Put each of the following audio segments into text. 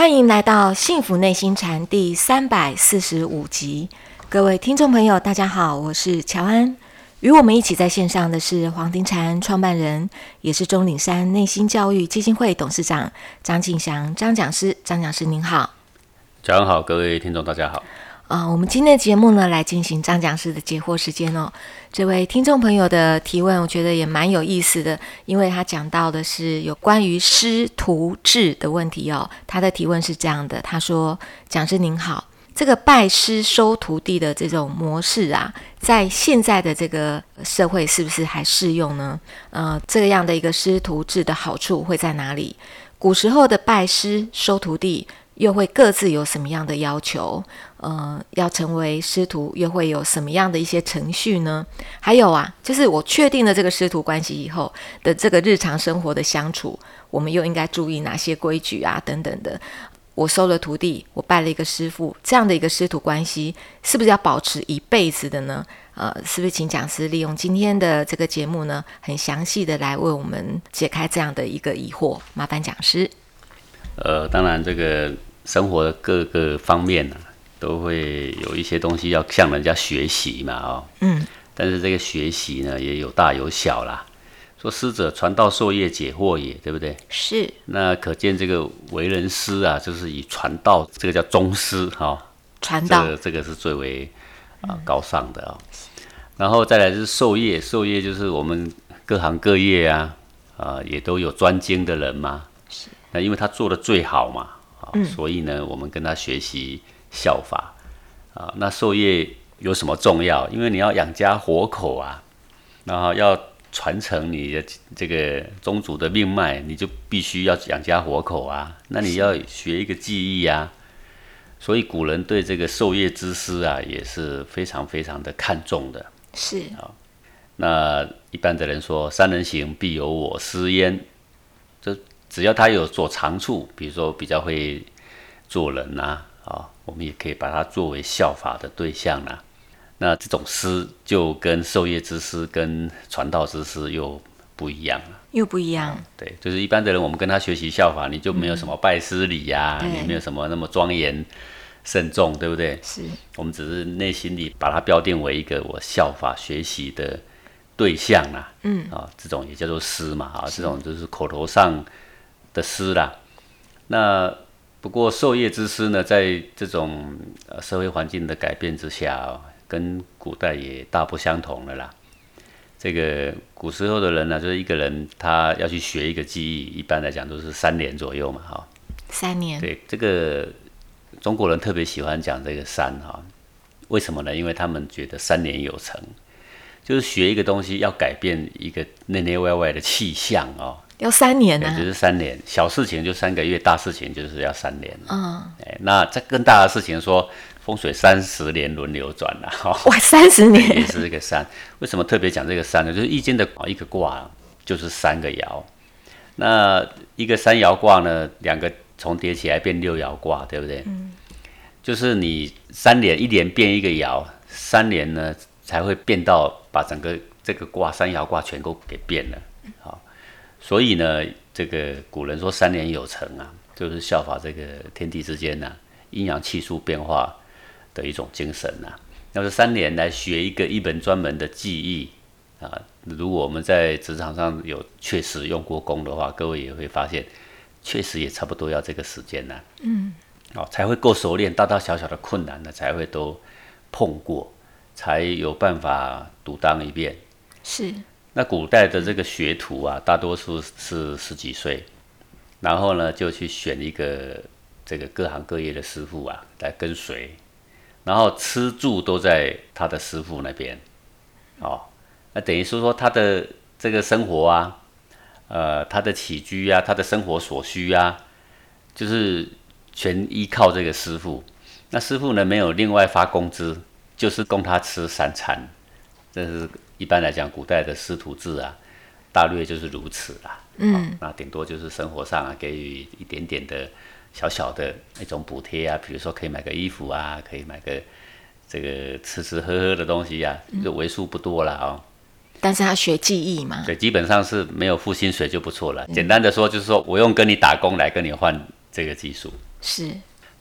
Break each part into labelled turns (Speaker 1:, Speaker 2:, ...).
Speaker 1: 欢迎来到《幸福内心禅》第三百四十五集，各位听众朋友，大家好，我是乔安。与我们一起在线上的是黄庭禅创办人，也是钟岭山内心教育基金会董事长张庆祥张讲师。张讲师您好，
Speaker 2: 早上好，各位听众大家好。
Speaker 1: 啊，我们今天的节目呢，来进行张讲师的解惑时间哦。这位听众朋友的提问，我觉得也蛮有意思的，因为他讲到的是有关于师徒制的问题哦。他的提问是这样的，他说：“讲师您好，这个拜师收徒弟的这种模式啊，在现在的这个社会是不是还适用呢？呃，这样的一个师徒制的好处会在哪里？古时候的拜师收徒弟。”又会各自有什么样的要求？呃，要成为师徒，又会有什么样的一些程序呢？还有啊，就是我确定了这个师徒关系以后的这个日常生活的相处，我们又应该注意哪些规矩啊？等等的。我收了徒弟，我拜了一个师傅，这样的一个师徒关系，是不是要保持一辈子的呢？呃，是不是请讲师利用今天的这个节目呢，很详细的来为我们解开这样的一个疑惑？麻烦讲师。
Speaker 2: 呃，当然这个。生活的各个方面呢，都会有一些东西要向人家学习嘛，哦，嗯，但是这个学习呢，也有大有小啦。说师者，传道授业解惑也，对不对？
Speaker 1: 是。
Speaker 2: 那可见这个为人师啊，就是以传道，这个叫宗师哈。
Speaker 1: 传道。
Speaker 2: 这个这个是最为啊高尚的啊。然后再来是授业，授业就是我们各行各业啊，啊也都有专精的人嘛。是。那因为他做的最好嘛。啊所以呢，我们跟他学习效法啊。那授业有什么重要？因为你要养家活口啊，然后要传承你的这个宗族的命脉，你就必须要养家活口啊。那你要学一个技艺啊。所以古人对这个授业之师啊，也是非常非常的看重的。
Speaker 1: 是啊。
Speaker 2: 那一般的人说“三人行，必有我师焉”，这。只要他有所长处，比如说比较会做人呐，啊，我们也可以把它作为效法的对象啦。那这种师就跟授业之师、跟传道之师又不一样了，
Speaker 1: 又不一样。
Speaker 2: 对，就是一般的人，我们跟他学习效法，你就没有什么拜师礼呀，你没有什么那么庄严慎重，对不对？
Speaker 1: 是。
Speaker 2: 我们只是内心里把它标定为一个我效法学习的对象啦。嗯。啊，这种也叫做师嘛，啊，这种就是口头上。的师啦，那不过授业之师呢，在这种呃社会环境的改变之下，跟古代也大不相同了啦。这个古时候的人呢，就是一个人他要去学一个技艺，一般来讲都是三年左右嘛，哈。
Speaker 1: 三年。
Speaker 2: 对，这个中国人特别喜欢讲这个三哈，为什么呢？因为他们觉得三年有成，就是学一个东西要改变一个内内外外的气象哦。
Speaker 1: 要三年呢，
Speaker 2: 就是三年，小事情就三个月，大事情就是要三年。嗯，哎，那这更大的事情说风水三十年轮流转了，哈，
Speaker 1: 哇，三十年
Speaker 2: 也是这个三。为什么特别讲这个三呢？就是易经的一个卦就是三个爻，那一个三爻卦呢，两个重叠起来变六爻卦，对不对？嗯，就是你三年一年变一个爻，三年呢才会变到把整个这个卦三爻卦全都给变了，好。所以呢，这个古人说三年有成啊，就是效法这个天地之间呢阴阳气数变化的一种精神呐。要是三年来学一个一门专门的技艺啊，如果我们在职场上有确实用过功的话，各位也会发现，确实也差不多要这个时间呢。嗯，哦，才会够熟练，大大小小的困难呢才会都碰过，才有办法独当一面。
Speaker 1: 是。
Speaker 2: 那古代的这个学徒啊，大多数是十几岁，然后呢就去选一个这个各行各业的师傅啊来跟随，然后吃住都在他的师傅那边，哦，那等于是说他的这个生活啊，呃，他的起居啊，他的生活所需啊，就是全依靠这个师傅。那师傅呢没有另外发工资，就是供他吃三餐，这是。一般来讲，古代的师徒制啊，大略就是如此啦。嗯，那顶多就是生活上啊，给予一点点的小小的一种补贴啊，比如说可以买个衣服啊，可以买个这个吃吃喝喝的东西呀，就为数不多了哦。
Speaker 1: 但是他学技艺嘛，
Speaker 2: 对，基本上是没有付薪水就不错了。简单的说，就是说我用跟你打工来跟你换这个技术。
Speaker 1: 是，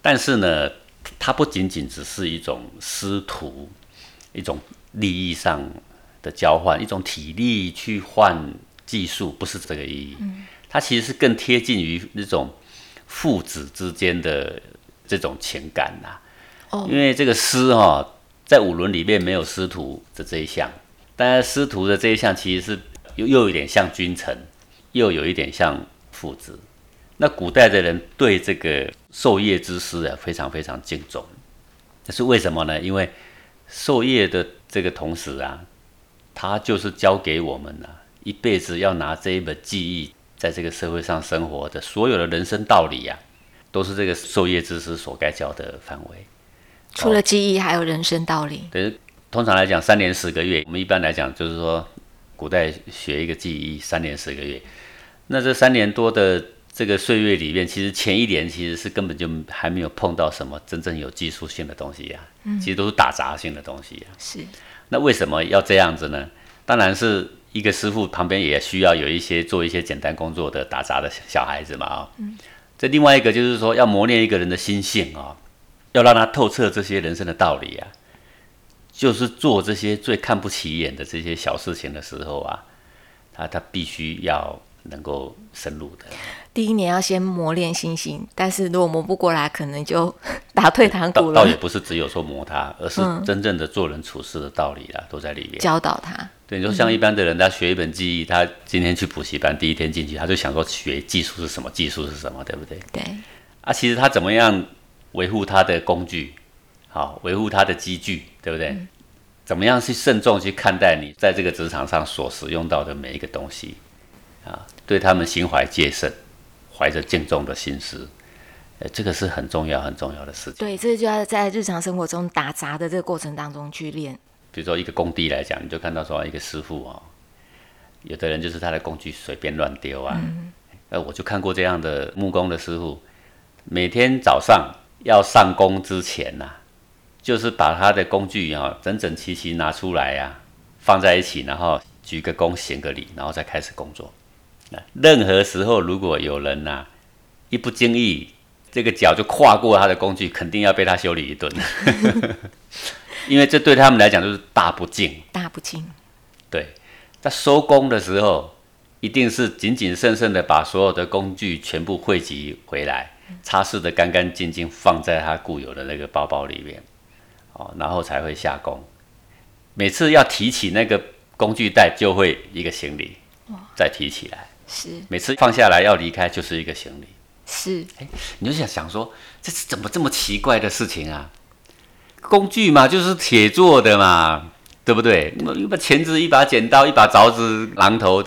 Speaker 2: 但是呢，它不仅仅只是一种师徒，一种利益上的交换，一种体力去换技术，不是这个意义。它其实是更贴近于那种父子之间的这种情感呐。
Speaker 1: 哦
Speaker 2: 因为这个师哈、在五伦里面没有师徒的这一项，但是师徒的这一项其实是又又有点像君臣，又有一点像父子。那古代的人对这个授业之师啊，非常非常敬重。这是为什么呢？因为授业的这个同时啊，他就是教给我们啊，一辈子要拿这一本记忆，在这个社会上生活的所有的人生道理啊，都是这个授业知识所该教的范围。
Speaker 1: 除了记忆，还有人生道理。
Speaker 2: 对，通常来讲，三年十个月，我们一般来讲就是说，古代学一个技艺三年十个月。那这三年多的这个岁月里面，其实前一年其实是根本就还没有碰到什么真正有技术性的东西呀、其实都是打杂性的东西呀、
Speaker 1: 是，
Speaker 2: 那为什么要这样子呢？当然是一个师傅旁边也需要有一些做一些简单工作的打杂的小孩子嘛啊、这另外一个就是说要磨练一个人的心性啊、要让他透彻这些人生的道理啊，就是做这些最看不起眼的这些小事情的时候啊，他他必须要能够深入的。
Speaker 1: 第一年要先磨练心性，但是如果磨不过来，可能就 打退堂鼓了
Speaker 2: 倒倒也。不是只有说磨他，而是真正的做人处事的道理啦，都在里面。
Speaker 1: 教导他，
Speaker 2: 对，你说像一般的人，他学一本技艺，他今天去补习班，第一天进去，他就想说学技术是什么，技术是什么，对不对？
Speaker 1: 对，
Speaker 2: 啊，其实他怎么样维护他的工具，好，维护他的机具，对不对？怎么样去慎重去看待你在这个职场上所使用到的每一个东西，啊，对他们心怀戒慎，怀着敬重的心思，呃，这个是很重要很重要的事情。
Speaker 1: 对，这就要在日常生活中打杂的这个过程当中去练。
Speaker 2: 比如说一个工地来讲，你就看到说一个师傅哦，有的人就是他的工具随便乱丢啊，呃，我就看过这样的木工的师傅，每天早上要上工之前呐、就是把他的工具啊、整整齐齐拿出来呀、放在一起，然后鞠个躬行个礼，然后再开始工作。那任何时候如果有人呐、一不经意，这个脚就跨过他的工具，肯定要被他修理一顿，因为这对他们来讲就是大不敬。
Speaker 1: 大不敬，
Speaker 2: 对，在收工的时候，一定是谨谨慎慎的把所有的工具全部汇集回来，擦拭的干干净净，放在他固有的那个包包里面，哦，然后才会下工。每次要提起那个工具袋，就会一个行李，再提起来。
Speaker 1: 是
Speaker 2: 每次放下来要离开，就是一个行李。
Speaker 1: 是哎，
Speaker 2: 你就想想说，这是怎么这么奇怪的事情啊？工具嘛，就是铁做的嘛，对不对？那么一把钳子、一把剪刀、一把凿子、榔头，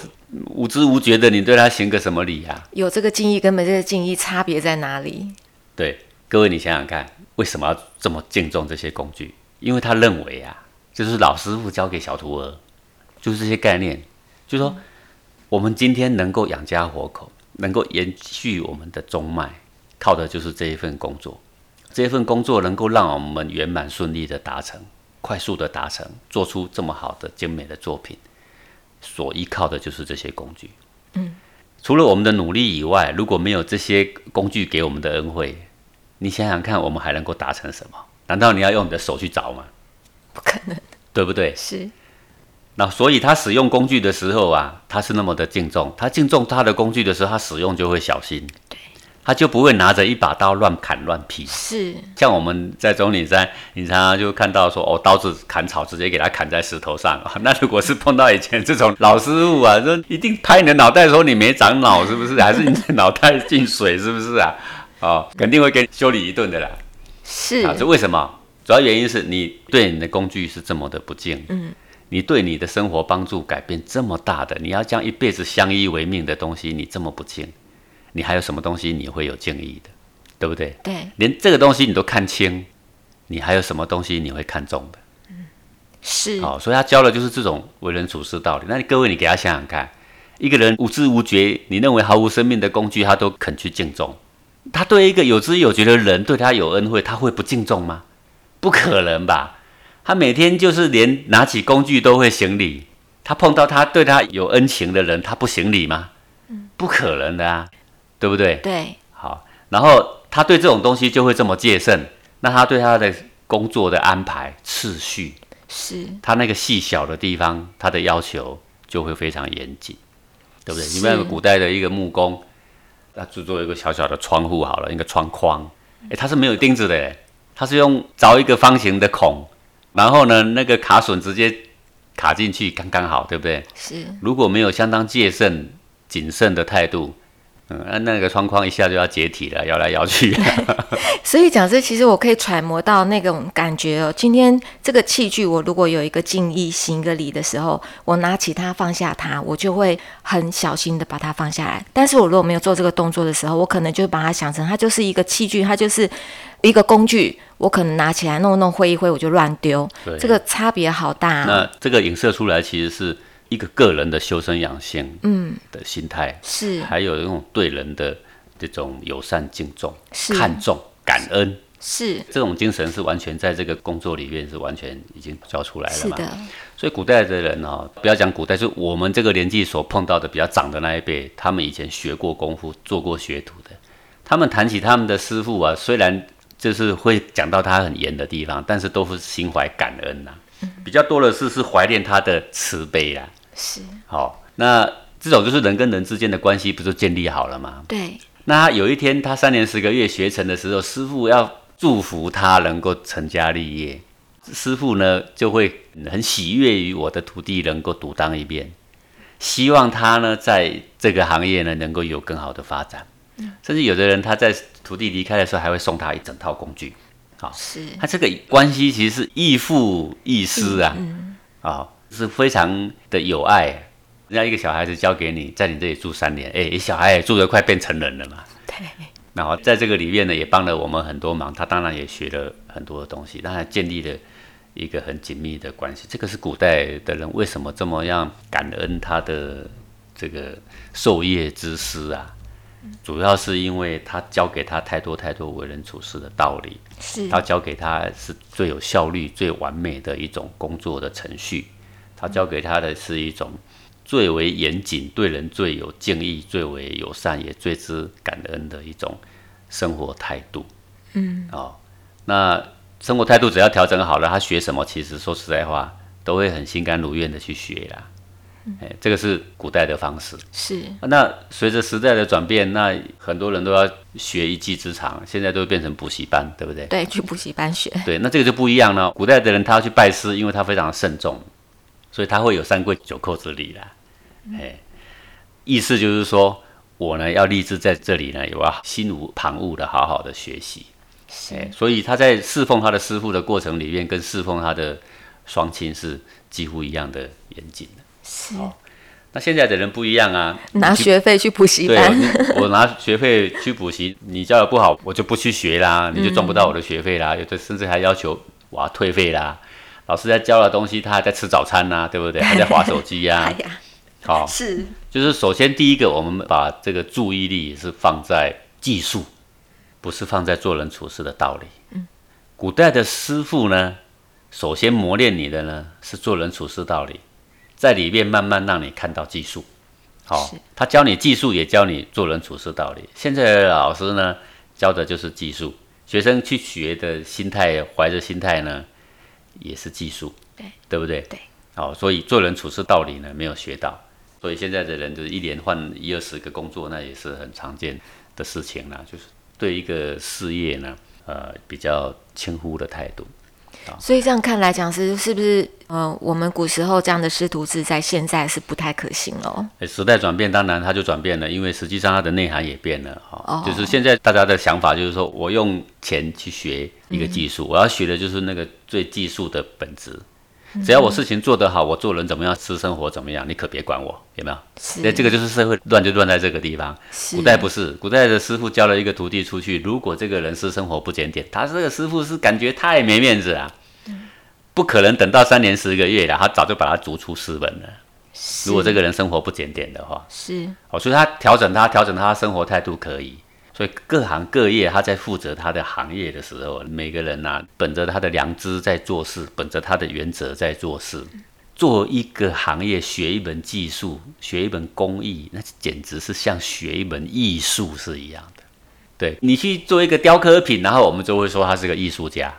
Speaker 2: 无知无觉的，你对他行个什么礼啊？
Speaker 1: 有这个敬意跟没这个敬意差别在哪里？
Speaker 2: 对，各位你想想看，为什么要这么敬重这些工具？因为他认为啊，就是老师傅教给小徒儿，就是这些概念，就是说，我们今天能够养家活口，能够延续我们的中脉，靠的就是这一份工作。这一份工作能够让我们圆满顺利的达成，快速的达成，做出这么好的精美的作品，所依靠的就是这些工具。嗯，除了我们的努力以外，如果没有这些工具给我们的恩惠，你想想看，我们还能够达成什么？难道你要用你的手去找吗？
Speaker 1: 不可能
Speaker 2: 对不对？
Speaker 1: 是
Speaker 2: 那所以他使用工具的时候啊，他是那么的敬重。他敬重他的工具的时候，他使用就会小心，
Speaker 1: 对，
Speaker 2: 他就不会拿着一把刀乱砍乱劈。
Speaker 1: 是
Speaker 2: 像我们在中岭山，你常常就看到说，哦，刀子砍草直接给他砍在石头上啊。那如果是碰到以前这种老师傅啊，说一定拍你的脑袋说你没长脑是不是？还是你的脑袋进水是不是啊？哦，肯定会给你修理一顿的啦。
Speaker 1: 是
Speaker 2: 啊，这为什么？主要原因是你对你的工具是这么的不敬，嗯，你对你的生活帮助改变这么大的，你要将一辈子相依为命的东西，你这么不敬，你还有什么东西你会有敬意的，对不对？
Speaker 1: 对
Speaker 2: 连这个东西你都看清，你还有什么东西你会看重的？
Speaker 1: 是
Speaker 2: 好、所以他教的就是这种为人处事道理。那你各位，你给他想想看，一个人无知无觉，你认为毫无生命的工具，他都肯去敬重，他对一个有知有觉的人，对他有恩惠，他会不敬重吗？不可能吧？他每天就是连拿起工具都会行礼，他碰到他对他有恩情的人，他不行礼吗？不可能的啊，对不对？
Speaker 1: 对
Speaker 2: 好，然后他对这种东西就会这么戒慎，那他对他的工作的安排次序，
Speaker 1: 是
Speaker 2: 他那个细小的地方，他的要求就会非常严谨，对不对？你们古代的一个木工，他制作一个小小的窗户好了，一个窗框，诶，它是没有钉子的诶，它是用凿一个方形的孔，然后呢，那个卡榫直接卡进去，刚刚好，对不对？
Speaker 1: 是，
Speaker 2: 如果没有相当戒慎、谨慎的态度，嗯，那那个窗框一下就要解体了，摇来摇去。
Speaker 1: 所以讲这其实我可以揣摩到那种感觉哦。今天这个器具，我如果有一个敬意、行一个礼的时候，我拿起它放下它，我就会很小心的把它放下来。但是我如果没有做这个动作的时候，我可能就把它想成它就是一个器具，它就是一个工具，我可能拿起来弄弄挥一挥，我就乱丢。
Speaker 2: 对。
Speaker 1: 这个差别好大、啊。
Speaker 2: 那这个影射出来，其实是一个个人的修身养性，嗯，的心态，
Speaker 1: 是。
Speaker 2: 还有一种对人的这种友善、敬重、
Speaker 1: 是。
Speaker 2: 看重、感恩，
Speaker 1: 是。
Speaker 2: 这种精神是完全在这个工作里面是完全已经教出来了嘛。
Speaker 1: 是的，
Speaker 2: 所以古代的人哦，不要讲古代，就我们这个年纪所碰到的比较长的那一辈，他们以前学过功夫、做过学徒的，他们谈起他们的师傅啊，虽然就是会讲到他很严的地方，但是都是心怀感恩呐、比较多的是是怀念他的慈悲啦。
Speaker 1: 是。
Speaker 2: 好，那这种就是人跟人之间的关系不就建立好了吗？
Speaker 1: 对，
Speaker 2: 那他有一天他三年十个月学成的时候，师傅要祝福他能够成家立业，师傅呢就会很喜悦于我的徒弟能够独当一面，希望他呢在这个行业呢能够有更好的发展，甚至有的人他在徒弟离开的时候还会送他一整套工具，
Speaker 1: 是
Speaker 2: 他这个关系其实是亦父亦师啊，啊、是非常的有爱。人家一个小孩子交给你，在你这里住三年，哎，小孩也住得快变成人了嘛。
Speaker 1: 对，
Speaker 2: 然后在这个里面呢，也帮了我们很多忙。他当然也学了很多的东西，当然建立了一个很紧密的关系。这个是古代的人为什么这么样感恩他的这个授业之师啊？主要是因为他教给他太多太多为人处事的道理，
Speaker 1: 是
Speaker 2: 他教给他是最有效率、最完美的一种工作的程序，他教给他的是一种最为严谨、对人最有敬意、最为友善，也最知感恩的一种生活态度。嗯，哦，那生活态度只要调整好了，他学什么，其实说实在话，都会很心甘如愿的去学啦。哎，这个是古代的方式。
Speaker 1: 是
Speaker 2: 那随着时代的转变，那很多人都要学一技之长，现在都变成补习班，对不对？
Speaker 1: 对，去补习班学，
Speaker 2: 对，那这个就不一样了。古代的人他要去拜师，因为他非常慎重，所以他会有三跪九叩之礼啦。哎，意思就是说我呢要立志在这里呢，我要心无旁骛的好好的学习。是，所以他在侍奉他的师傅的过程里面，跟侍奉他的双亲是几乎一样的严谨的。
Speaker 1: 是
Speaker 2: 那现在的人不一样啊，
Speaker 1: 拿学费去补习
Speaker 2: 对，
Speaker 1: 班，
Speaker 2: 你 我拿学费去补习，你教的不好，我就不去学啦，你就赚不到我的学费啦。有的甚至还要求我要退费啦。老师在教的东西，他还在吃早餐呐、对不对？还在划手机呀、
Speaker 1: 哎呀，
Speaker 2: 好、
Speaker 1: 是
Speaker 2: 就是首先第一个，我们把这个注意力是放在技术，不是放在做人处事的道理。嗯，古代的师傅呢，首先磨练你的呢是做人处事道理，在里面慢慢让你看到技术。好、
Speaker 1: 是
Speaker 2: 他教你技术，也教你做人处事道理。现在的老师呢，教的就是技术，学生去学的心态，怀着心态呢，也是技术，
Speaker 1: 对
Speaker 2: 对不对？
Speaker 1: 对。
Speaker 2: 好、所以做人处事道理呢没有学到，所以现在的人就是一连换一二十个工作，那也是很常见的事情啦。就是对一个事业呢，呃，比较轻忽的态度。
Speaker 1: 所以这样看来讲是是不是呃，我们古时候这样的师徒制在现在是不太可行了。
Speaker 2: 诶时代转变，当然它就转变了，因为实际上它的内涵也变了哈、
Speaker 1: 哦
Speaker 2: 就是现在大家的想法就是说，我用钱去学一个技术，我要学的就是那个最技术的本质。只要我事情做得好，我做人怎么样，私生活怎么样，你可别管我，有没有？
Speaker 1: 是
Speaker 2: 那这个就是社会乱就乱在这个地方。
Speaker 1: 是
Speaker 2: 古代不是，古代的师傅教了一个徒弟出去，如果这个人私生活不检点，他这个师傅是感觉太没面子了，不可能等到三年十个月了，他早就把他逐出师门了。如果这个人生活不检点的话，
Speaker 1: 是
Speaker 2: 哦，所以他调整他调整他的生活态度可以。所以各行各业他在负责他的行业的时候，每个人呐、本着他的良知在做事，本着他的原则在做事。做一个行业，学一门技术，学一门工艺，那简直是像学一门艺术是一样的，对你去做一个雕刻品，然后我们就会说他是个艺术家。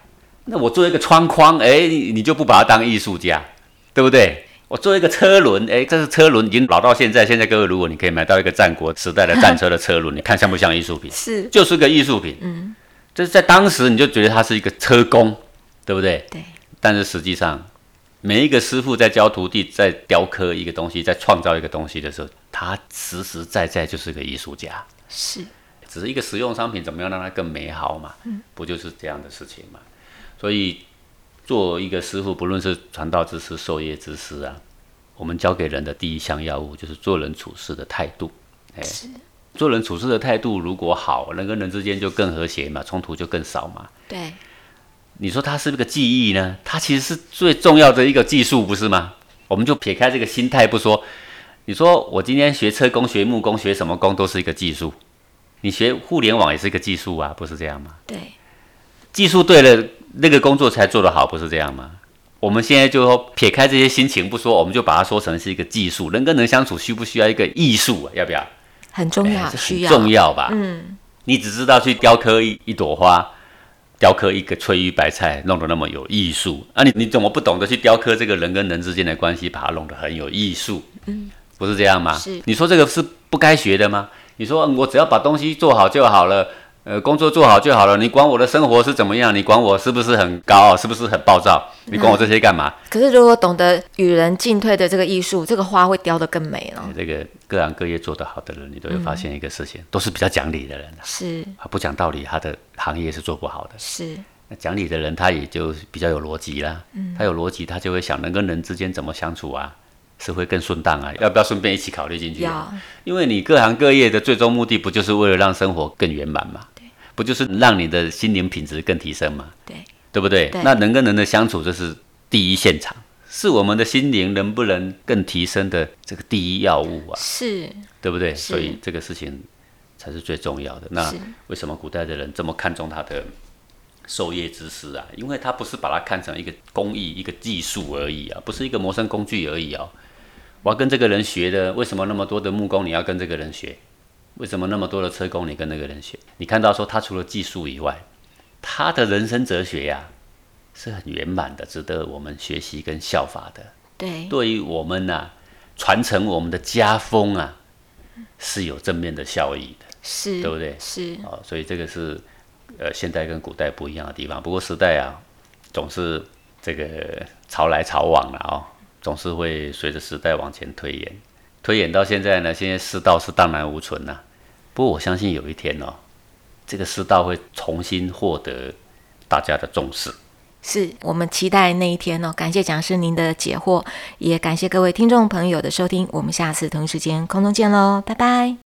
Speaker 2: 那我做一个窗框，哎，你就不把它当艺术家，对不对？我做一个车轮，哎，这是车轮已经老到现在。现在各位，如果你可以买到一个战国时代的战车的车轮，你看像不像艺术品？
Speaker 1: 是，
Speaker 2: 就是个艺术品。嗯，就是在当时你就觉得它是一个车工，对不对？
Speaker 1: 对。
Speaker 2: 但是实际上，每一个师傅在教徒弟，在雕刻一个东西，在创造一个东西的时候，他实实在在就是个艺术家。
Speaker 1: 是。
Speaker 2: 只是一个实用商品，怎么样让它更美好嘛？嗯，不就是这样的事情嘛？所以，做一个师傅，不论是传道之师、授业之师啊，我们教给人的第一项要务就是做人处事的态度。
Speaker 1: 哎，
Speaker 2: 做人处事的态度如果好，人跟人之间就更和谐嘛，冲突就更少嘛。
Speaker 1: 对。
Speaker 2: 你说它是不是个技艺呢？它其实是最重要的一个技术，不是吗？我们就撇开这个心态不说，你说我今天学车工、学木工、学什么工都是一个技术，你学互联网也是一个技术啊，不是这样吗？
Speaker 1: 对。
Speaker 2: 技术对了。那个工作才做得好，不是这样吗？我们现在就说撇开这些心情不说，我们就把它说成是一个技术。人跟人相处需不需要一个艺术？要不要？
Speaker 1: 很重要，需要
Speaker 2: 重要吧？
Speaker 1: 嗯，
Speaker 2: 你只知道去雕刻一一朵花，雕刻一个翠玉白菜，弄得那么有艺术啊？你你怎么不懂得去雕刻这个人跟人之间的关系，把它弄得很有艺术？嗯，不是这样吗？
Speaker 1: 是。
Speaker 2: 你说这个是不该学的吗？你说我只要把东西做好就好了。呃，工作做好就好了。你管我的生活是怎么样？你管我是不是很高傲？是不是很暴躁？你管我这些干嘛？
Speaker 1: 可是如果懂得与人进退的这个艺术，这个花会雕得更美了。
Speaker 2: 这个各行各业做得好的人，你都会发现一个事情，都是比较讲理的人。
Speaker 1: 是
Speaker 2: 啊，不讲道理，他的行业是做不好的。
Speaker 1: 是
Speaker 2: 那讲理的人，他也就比较有逻辑啦。嗯，他有逻辑，他就会想人跟人之间怎么相处啊，是会更顺当啊。要不要顺便一起考虑进去？
Speaker 1: 要，
Speaker 2: 因为你各行各业的最终目的，不就是为了让生活更圆满吗？不就是让你的心灵品质更提升吗？
Speaker 1: 对，
Speaker 2: 对不对？那人跟人的相处，这是第一现场，是我们的心灵能不能更提升的这个第一要务啊？
Speaker 1: 是，
Speaker 2: 对不对？所以这个事情才是最重要的。那为什么古代的人这么看重他的授业之师啊？因为他不是把它看成一个工艺、一个技术而已啊，不是一个谋生工具而已啊。我要跟这个人学的，为什么那么多的木工你要跟这个人学？为什么那么多的车工你跟那个人学？你看到说他除了技术以外，他的人生哲学呀是很圆满的，值得我们学习跟效法的。
Speaker 1: 对，
Speaker 2: 对于我们呐，传承我们的家风啊，是有正面的效益的，
Speaker 1: 是
Speaker 2: 对不对？
Speaker 1: 是
Speaker 2: 哦，所以这个是呃现代跟古代不一样的地方。不过时代啊，总是这个潮来潮往了哦，总是会随着时代往前推演。推演到现在呢，现在世道是荡然无存呐。不过我相信有一天哦，这个世道会重新获得大家的重视。
Speaker 1: 是我们期待那一天哦。感谢讲师您的解惑，也感谢各位听众朋友的收听。我们下次同一时间空中见喽，拜拜。